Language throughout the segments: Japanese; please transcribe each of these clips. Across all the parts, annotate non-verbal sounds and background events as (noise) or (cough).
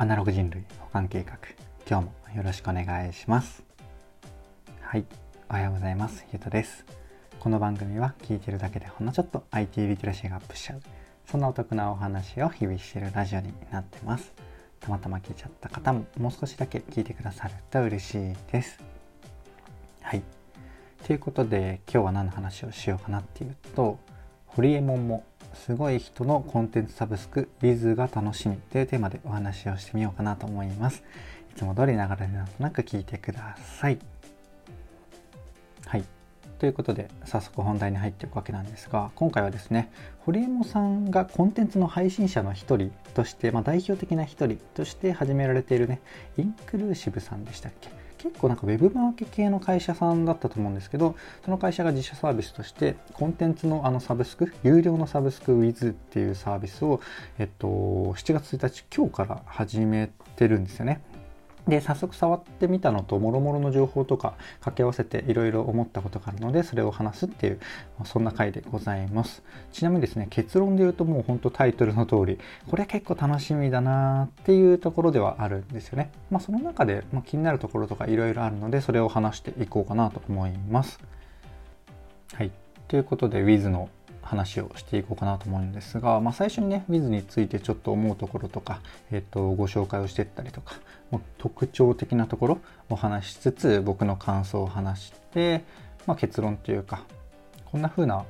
アナログ人類保管計画今日もよろしくお願いします。はい。おはようございます。ゆうとです。この番組は聞いてるだけでほんのちょっと IT リテラシーがアップしちゃう。そんなお得なお話を日々してるラジオになってます。たまたま聞いちゃった方ももう少しだけ聞いてくださると嬉しいです。はい。ということで今日は何の話をしようかなっていうとホリエモンもすごい人のコンテンツサブスク Wiz が楽しみというテーマでお話をしてみようかなと思います。いつも通り流れでなんとなく聞いてください。はい。ということで早速本題に入っていくわけなんですが今回はですね堀江さんがコンテンツの配信者の一人として、まあ、代表的な一人として始められているねインクルーシブさんでしたっけ？結構なんかウェブマーケ系の会社さんだったと思うんですけどその会社が自社サービスとしてコンテンツのあのサブスク有料のサブスク Wiz っていうサービスを、えっと、7月1日今日から始めてるんですよね。で早速触ってみたのともろもろの情報とか掛け合わせていろいろ思ったことがあるのでそれを話すっていうそんな回でございます。ちなみにですね結論で言うともうほんとタイトルの通りこれ結構楽しみだなっていうところではあるんですよね。まあその中で、ま気になるところとかいろいろあるのでそれを話していこうかなと思います。はい。ということで Wiz の話をしていこうかなと思うんですが、まあ、最初にね Wiz についてちょっと思うところとか、えっと、ご紹介をしていったりとか特徴的なところを話しつつ僕の感想を話して、まあ、結論というかこんな風な、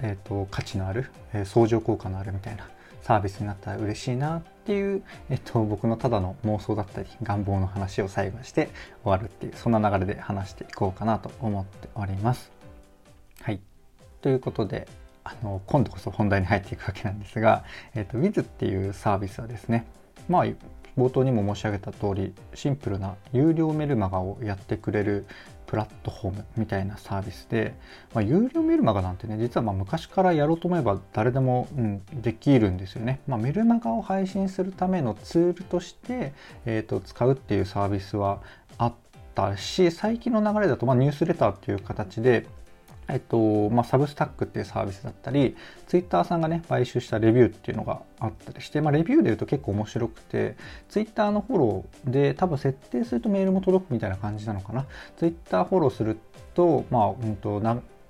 えっと、価値のある、えー、相乗効果のあるみたいなサービスになったら嬉しいなっていう、えっと、僕のただの妄想だったり願望の話を最後にして終わるっていうそんな流れで話していこうかなと思っております。はいということであの今度こそ本題に入っていくわけなんですが、えーと、Wiz っていうサービスはですねまあ冒頭にも申し上げた通りシンプルな有料メルマガをやってくれるプラットフォームみたいなサービスで、まあ、有料メルマガなんてね実はま昔からやろうと思えば誰でも、うん、できるんですよね、まあ、メルマガを配信するためのツールとして、えーと使うっていうサービスはあったし最近の流れだと、まあ、ニュースレターっていう形でえっとまあ、サブスタックっていうサービスだったり、ツイッターさんがね、買収したレビューっていうのがあったりして、まあ、レビューで言うと結構面白くて、ツイッターのフォローで多分設定するとメールも届くみたいな感じなのかな。ツイッターフォローすると、まあ、うんと、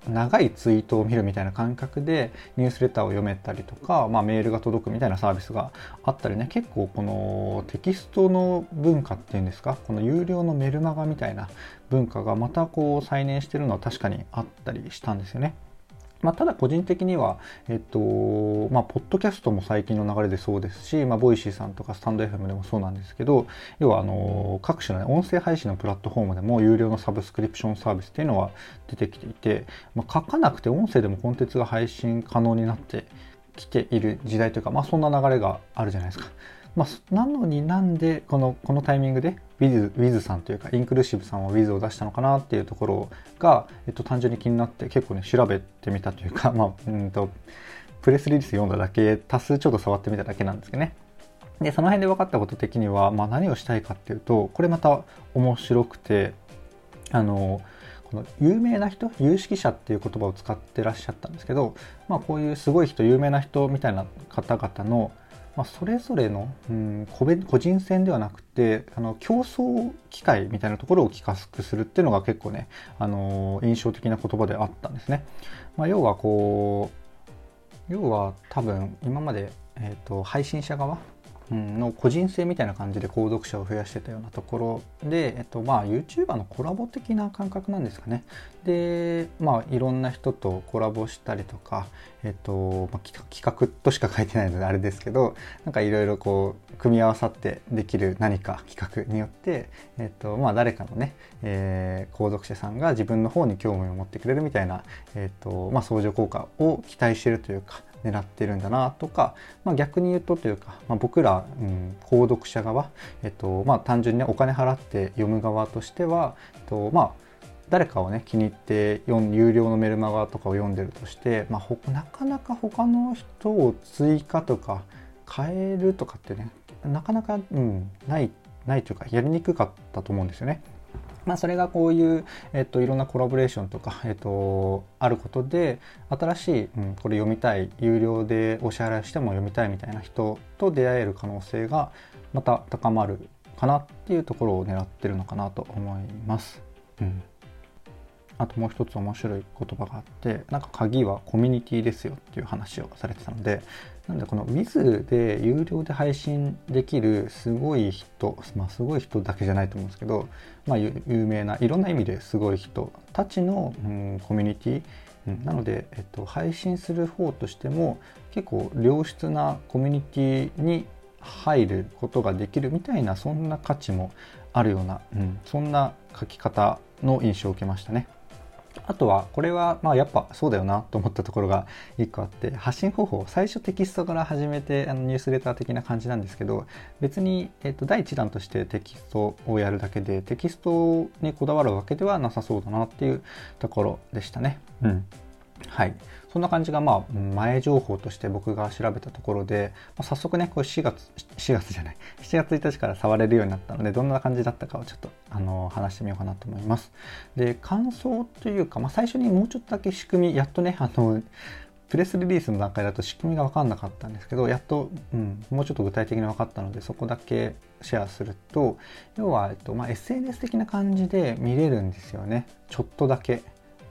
長いツイートを見るみたいな感覚でニュースレターを読めたりとか、まあ、メールが届くみたいなサービスがあったりね結構このテキストの文化っていうんですか？この有料のメルマガみたいな文化がまたこう再燃してるのは確かにあったりしたんですよね。まあ、ただ個人的には、えっと、まあ、ポッドキャストも最近の流れでそうですし、まあ、 Voicy さんとかスタンド FM でもそうなんですけど、要は、あの、各種の、ね、音声配信のプラットフォームでも有料のサブスクリプションサービスっていうのは出てきていて、まあ、書かなくて音声でもコンテンツが配信可能になってきている時代というか、まあ、そんな流れがあるじゃないですか。まあ、なのになんでこのこのタイミングで Wiz, さんというかインクルーシブさんは Wiz を出したのかなっていうところが、えっと、単純に気になって結構ね調べてみたというか、(laughs) まあ、うんとプレスリリース読んだだけ多数ちょっと触ってみただけなんですけどね。でその辺で分かったこと的には、まあ、何をしたいかっていうとこれまた面白くてあのこの有名な人有識者っていう言葉を使ってらっしゃったんですけど、まあ、こういうすごい人有名な人みたいな方々のまあ、それぞれの、うん、個人戦ではなくてあの競争機会みたいなところを企画するっていうのが結構ね、あの印象的な言葉であったんですね。まあ、要はこう要は多分今まで、えーと配信者側の個人性みたいな感じで購読者を増やしてたようなところで、えっとまあ、YouTuber のコラボ的な感覚なんですかね。で、まあ、いろんな人とコラボしたりとか、えっとまあ、企画としか書いてないのであれですけどなんかいろいろこう組み合わさってできる何か企画によって、えっとまあ、誰かのね、えー、購読者さんが自分の方に興味を持ってくれるみたいな、えっとまあ、相乗効果を期待してるというか狙ってるんだなとか、まあ、逆に言うとというか、まあ、僕ら、うん、購読者側、えっとまあ、単純に、お金払って読む側としては、えっとまあ、誰かをね気に入って有料のメルマガとかを読んでるとして、まあ、なかなか他の人を追加とか変えるとかってねなかなか、うん、ないないというかやりにくかったと思うんですよね。まあ、それがこういう、えっと、いろんなコラボレーションとか、えっと、あることで新しい、うん、これ読みたい有料でお支払いしても読みたいみたいな人と出会える可能性がまた高まるかなっていうところを狙ってるのかなと思います。うんあともう一つ面白い言葉があってなんか鍵はコミュニティですよっていう話をされてたのでなんでこの Wiz で有料で配信できるすごい人、まあ、すごい人だけじゃないと思うんですけど、まあ、有名ないろんな意味ですごい人たちの、うん、コミュニティ、うん、なので、えっと、配信する方としても結構良質なコミュニティに入ることができるみたいなそんな価値もあるような、うん、そんな書き方の印象を受けましたね。あとはこれはまあやっぱそうだよなと思ったところが1個あって発信方法最初テキストから始めてあのニュースレター的な感じなんですけど別に、えっと第1弾としてテキストをやるだけでテキストにこだわるわけではなさそうだなっていうところでしたね。うんはい。そんな感じが、まあ、前情報として僕が調べたところで、まあ、早速ね、これ4月、4月じゃない、7月1日から触れるようになったので、どんな感じだったかをちょっと、あの、話してみようかなと思います。で、感想というか、まあ、最初にもうちょっとだけ仕組み、やっとね、あの、プレスリリースの段階だと仕組みが分かんなかったんですけど、やっと、うん、もうちょっと具体的に分かったので、そこだけシェアすると、要は、えっとまあ、SNS 的な感じで見れるんですよね。ちょっとだけ。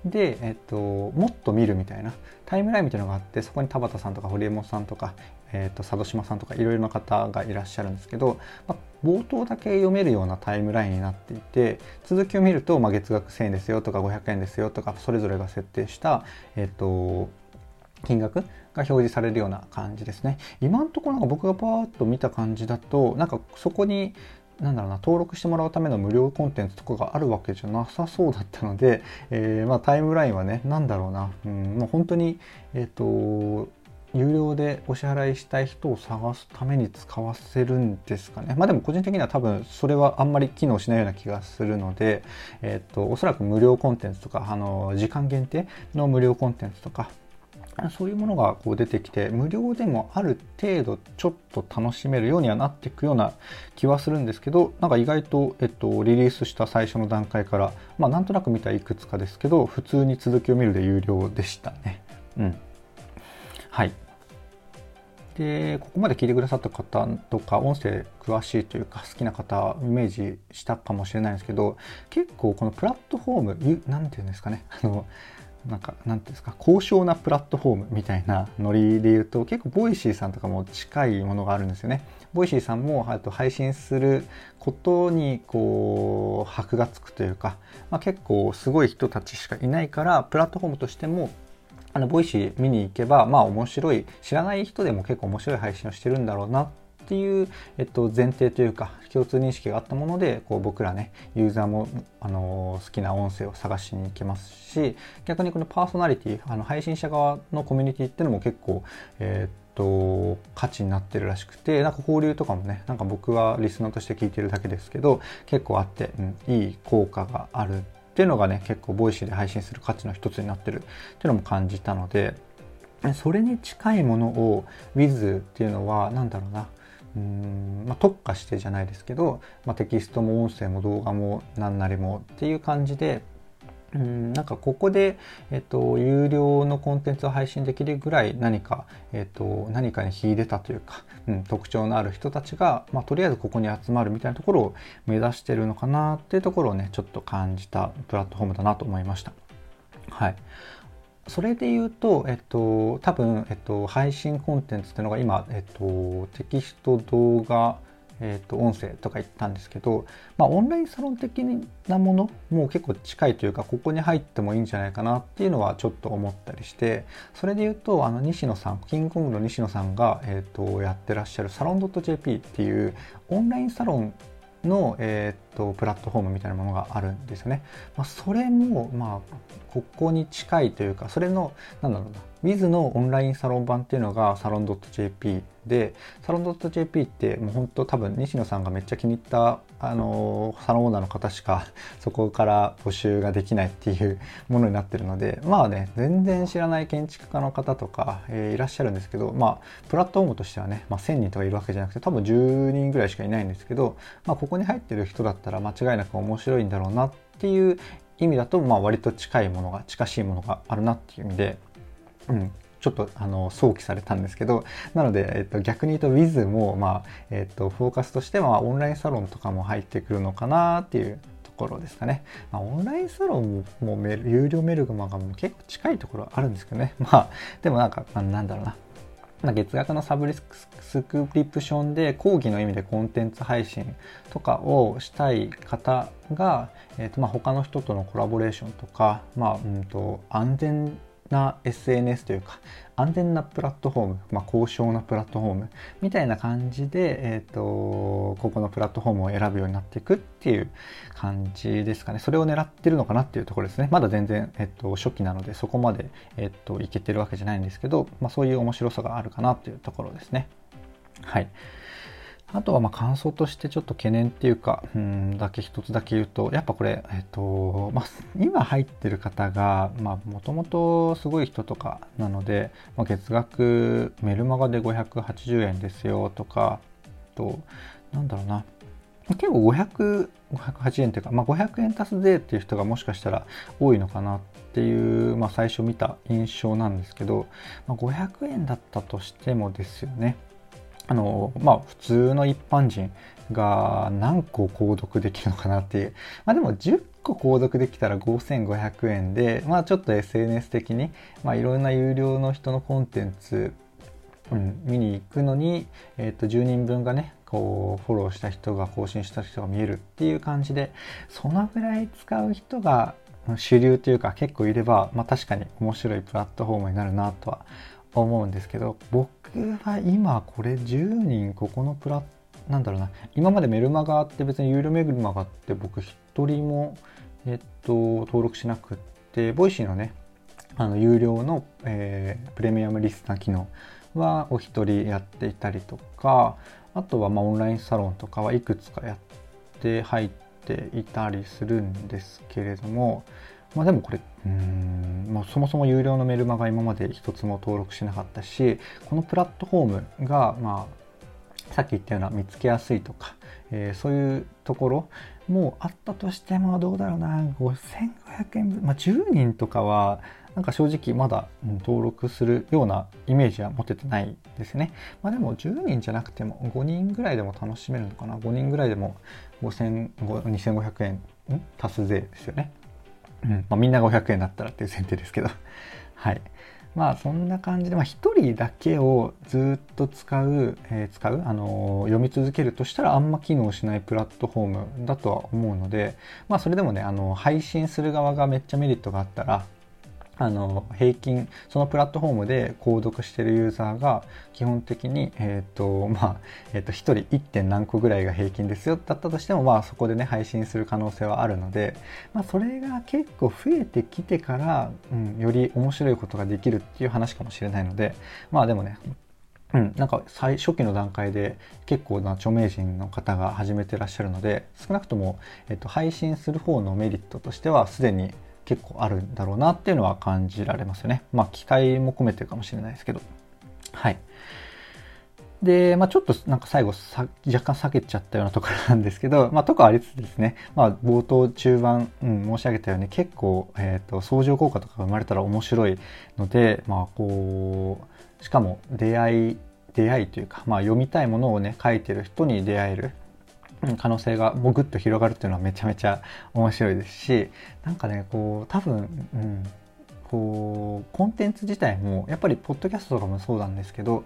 で、えっと、もっと見るみたいなタイムラインみたいなのがあってそこに田畑さんとか堀江さんとか、えっと、佐渡島さんとかいろいろな方がいらっしゃるんですけど、まあ、冒頭だけ読めるようなタイムラインになっていて続きを見ると、まあ、月額1000円ですよとか500円ですよとかそれぞれが設定した、えっと、金額が表示されるような感じですね。今のところなんか僕がパーッと見た感じだとなんかそこになんだろうな登録してもらうための無料コンテンツとかがあるわけじゃなさそうだったので、えー、まあ、タイムラインはね何だろうな、うん、もう本当にえっ、ー、と有料でお支払いしたい人を探すために使わせるんですかね。まあでも個人的には多分それはあんまり機能しないような気がするので、えっ、ー、と、おそらく無料コンテンツとか、あの、時間限定の無料コンテンツとか、そういうものがこう出てきて無料でもある程度ちょっと楽しめるようにはなっていくような気はするんですけどなんか意外と、えっと、リリースした最初の段階からまあなんとなく見たいくつかですけど普通に続きを見るで有料でしたね。うん。はい。でここまで聞いてくださった方とか音声詳しいというか好きな方イメージしたかもしれないんですけど結構このプラットフォーム何て言うんですかねあのなんか、なんていうんですか、高尚なプラットフォームみたいなノリで言うと、結構 Voicyさんとかも近いものがあるんですよね。 Voicyさんもあと配信することにこう箔がつくというか、まあ、結構すごい人たちしかいないからプラットフォームとしてもあの Voicy 見に行けばまあ面白い知らない人でも結構面白い配信をしてるんだろうなってっていう、えっと、前提というか共通認識があったものでこう僕らねユーザーも、あの好きな音声を探しに行けますし逆にこのパーソナリティあの配信者側のコミュニティっていうのも結構、えーと価値になってるらしくてなんか交流とかもねなんか僕はリスナーとして聞いてるだけですけど結構あって、うん、いい効果があるっていうのがね結構 Voicy で配信する価値の一つになってるっていうのも感じたのでそれに近いものを Wiz っていうのは何だろうなまあ、特化してじゃないですけど、まあ、テキストも音声も動画も何なりもっていう感じでうんなんかここで、えっと、有料のコンテンツを配信できるぐらい何か、えっと、何かに秀でたというか、うん、特徴のある人たちが、まあ、とりあえずここに集まるみたいなところを目指してるのかなっていうところをねちょっと感じたプラットフォームだなと思いました。はい。それで言うと、えっと、多分、えっと、配信コンテンツっていうのが今、えっと、テキスト、動画、えっと、音声とか言ったんですけど、まあ、オンラインサロン的なものも結構近いというか、ここに入ってもいいんじゃないかなっていうのはちょっと思ったりして、それで言うと、あの、西野さん、キングコングの西野さんが、えっと、やってらっしゃるサロン .jp っていうオンラインサロンの、えー、っとプラットフォームみたいなものがあるんですよね。まあ、それも、まあ、ここに近いというか、それの、なんだろうな、Wiz のオンラインサロン版っていうのがサロン .jp で、サロン .jp ってもう本当多分西野さんがめっちゃ気に入ったあのサロンオーナーの方しか (laughs) そこから募集ができないっていうものになってるので、まあね、全然知らない建築家の方とか、えー、いらっしゃるんですけど、まあ、プラットフォームとしてはね、まあ、1000人とかいるわけじゃなくて、多分10人ぐらいしかいないんですけど、まあ、ここに入ってる人だったら間違いなく面白いんだろうなっていう意味だと、まあ、割と近いものが近しいものがあるなっていう意味で、うん、ちょっとあの想起されたんですけどなので、えっと、逆に言うと Wiz も、まあえっと、フォーカスとしてはオンラインサロンとかも入ってくるのかなっていうところですかね、まあ、オンラインサロンもメ有料メルグマガも結構近いところあるんですけどね。(laughs) まあでもなんかなんだろうな。まあ月額のサブスクリプションで講義の意味でコンテンツ配信とかをしたい方が、えーとまあ、他の人とのコラボレーションとか、まあうんと安全な SNS というか安全なプラットフォーム、まあ、高尚なプラットフォームみたいな感じで、えーと、ここのプラットフォームを選ぶようになっていくっていう感じですかね。それを狙ってるのかなっていうところですね。まだ全然、えーと、初期なのでそこまで、えーといけてるわけじゃないんですけど、まあ、そういう面白さがあるかなっていうところですね。はい。あとはま感想としてちょっと懸念っていうか、うん、だけ一つだけ言うと、やっぱこれ、えっと、まあ、今入ってる方が、まあ、もともとすごい人とかなので、まあ、月額メルマガで580円ですよとか、と、なんだろうな、結構500、508円っていうか、まあ、500円足す税っていう人がもしかしたら多いのかなっていう、まあ、最初見た印象なんですけど、まあ、500円だったとしてもですよね。あのまあ普通の一般人が何個購読できるのかなっていう。まあでも10個購読できたら5500円でまあちょっと SNS 的にまあいろんな有料の人のコンテンツ、うん、見に行くのに、えー、と10人分がねこうフォローした人が更新した人が見えるっていう感じでそのぐらい使う人が主流というか結構いれば、まあ、確かに面白いプラットフォームになるなとは思うんですけど僕は今これ10人ここのプラなんだろうな。今までメルマガって別に有料メルマガって僕一人もえっと登録しなくって Voicy のねあの有料の、えー、プレミアムリスナー機能はお一人やっていたりとかあとはまオンラインサロンとかはいくつかやって入っていたりするんですけれどもまあでもこれうん、まあ、そもそも有料のメルマガ今まで一つも登録しなかったしこのプラットフォームがまあさっき言ったような見つけやすいとか、えー、そういうところもあったとしてもどうだろうな5500円分、まあ、10人とかはなんか正直まだ登録するようなイメージは持ててないですね。まあでも10人じゃなくても5人ぐらいでも楽しめるのかな？5人ぐらいでも5000 2500円足す税ですよね。うん。まあ、みんなが500円だったらっていう前提ですけど。(laughs) はい。まあそんな感じで、まあ、1人だけをずっと使う、えー、使う、あのー、読み続けるとしたらあんま機能しないプラットフォームだとは思うのでまあそれでもね、あのー、配信する側がめっちゃメリットがあったらあの平均そのプラットフォームで購読してるユーザーが基本的に、え、ー、とまあえ、ー、と1人 1. 点何個ぐらいが平均ですよだったとしてもまあそこでね配信する可能性はあるので、まあ、それが結構増えてきてから、うん、より面白いことができるっていう話かもしれないのでまあでもねうん、なんか最初期の段階で結構な著名人の方が始めてらっしゃるので少なくとも、えっと、配信する方のメリットとしてはすでに結構あるんだろうなっていうのは感じられますよね。まあ期待も込めてるかもしれないですけど。はい。で、まあ、ちょっとなんか最後さ若干避けちゃったようなところなんですけど、まあ、とかありつつですね、まあ、冒頭中盤、うん、申し上げたように結構、えっ、ー、と、相乗効果とかが生まれたら面白いので、まあ、こう、しかも出会い、出会いというか、まあ、読みたいものをね、書いてる人に出会える。可能性がもぐっと広がるっていうのはめちゃめちゃ面白いですしなんかねこう多分、うん、こうコンテンツ自体もやっぱりポッドキャストとかもそうなんですけど好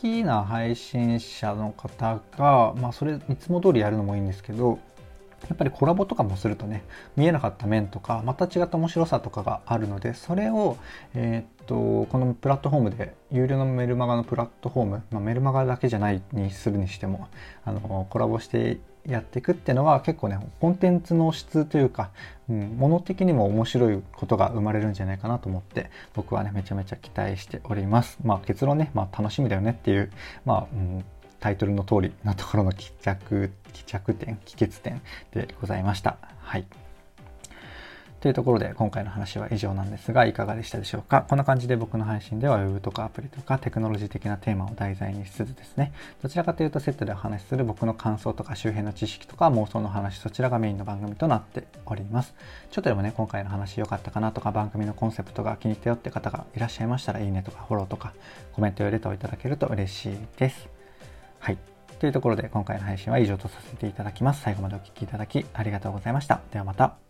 きな配信者の方が、まあ、それいつも通りやるのもいいんですけどやっぱりコラボとかもするとね見えなかった面とかまた違った面白さとかがあるのでそれを、えー、っとこのプラットフォームで有料のメルマガのプラットフォーム、まあ、メルマガだけじゃないにするにしてもあのコラボしてやっていくっていうのは結構ねコンテンツの質というか、うん、物的にも面白いことが生まれるんじゃないかなと思って僕はねめちゃめちゃ期待しておりますまあ結論ね、まあ、楽しみだよねっていうまあ、うんタイトルの通りなところの帰着、帰着点、帰結点でございました。はい。というところで今回の話は以上なんですがいかがでしたでしょうか？こんな感じで僕の配信では Web とかアプリとかテクノロジー的なテーマを題材にしつつですね。どちらかというとセットでお話しする僕の感想とか周辺の知識とか妄想の話そちらがメインの番組となっております。ちょっとでもね今回の話良かったかなとか番組のコンセプトが気に入ったよって方がいらっしゃいましたらいいねとかフォローとかコメントやレターをいただけると嬉しいです。はい。というところで今回の配信は以上とさせていただきます。最後までお聴きいただきありがとうございました。ではまた。